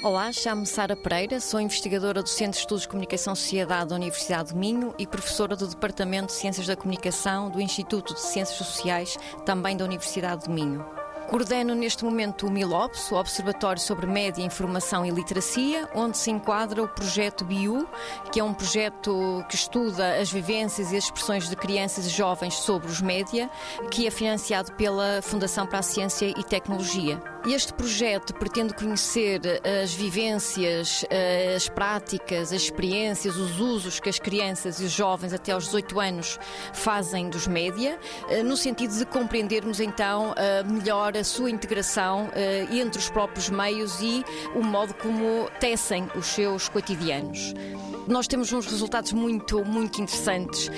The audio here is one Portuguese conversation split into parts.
Olá, chamo-me Sara Pereira, sou investigadora do Centro de Estudos de Comunicação e Sociedade da Universidade de Minho e professora do Departamento de Ciências da Comunicação do Instituto de Ciências Sociais, também da Universidade de Minho. Coordeno neste momento o MILOPS, o Observatório sobre Média, Informação e Literacia, onde se enquadra o projeto BIU, que é um projeto que estuda as vivências e as expressões de crianças e jovens sobre os média, que é financiado pela Fundação para a Ciência e Tecnologia. Este projeto pretende conhecer as vivências, as práticas, as experiências, os usos que as crianças e os jovens até aos 18 anos fazem dos média, no sentido de compreendermos então melhor a sua integração entre os próprios meios e o modo como tecem os seus cotidianos. Nós temos uns resultados muito, muito interessantes.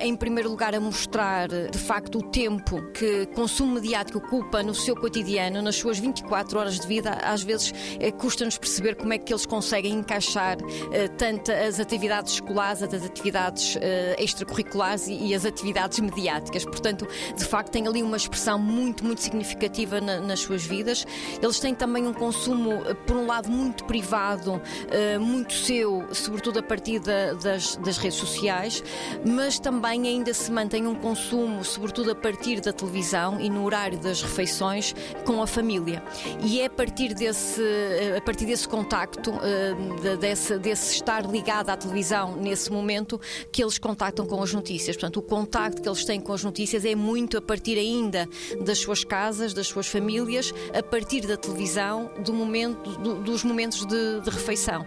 Em primeiro lugar, a mostrar de facto o tempo que consumo mediático ocupa no seu cotidiano, nas suas 24 horas de vida. Às vezes uh, custa-nos perceber como é que eles conseguem encaixar uh, tanto as atividades escolares, as atividades extracurriculares e, as atividades mediáticas. Portanto, de facto, tem ali uma expressão muito, muito significativa na, nas suas vidas. Eles têm também um consumo, por um lado, muito privado, muito seu, sobretudo a partir da, das, das, redes sociais, mas também ainda se mantém um consumo, sobretudo a partir da televisão e no horário das refeições com a família. E é a partir desse, eh, a partir desse contacto, uh, desse, desse estar ligado à televisão nesse momento, que eles contactam com as notícias. Portanto, o contacto que eles têm com as notícias é muito a partir ainda das suas casas, das suas famílias, a partir da televisão, do momento, do, dos momentos de, de refeição.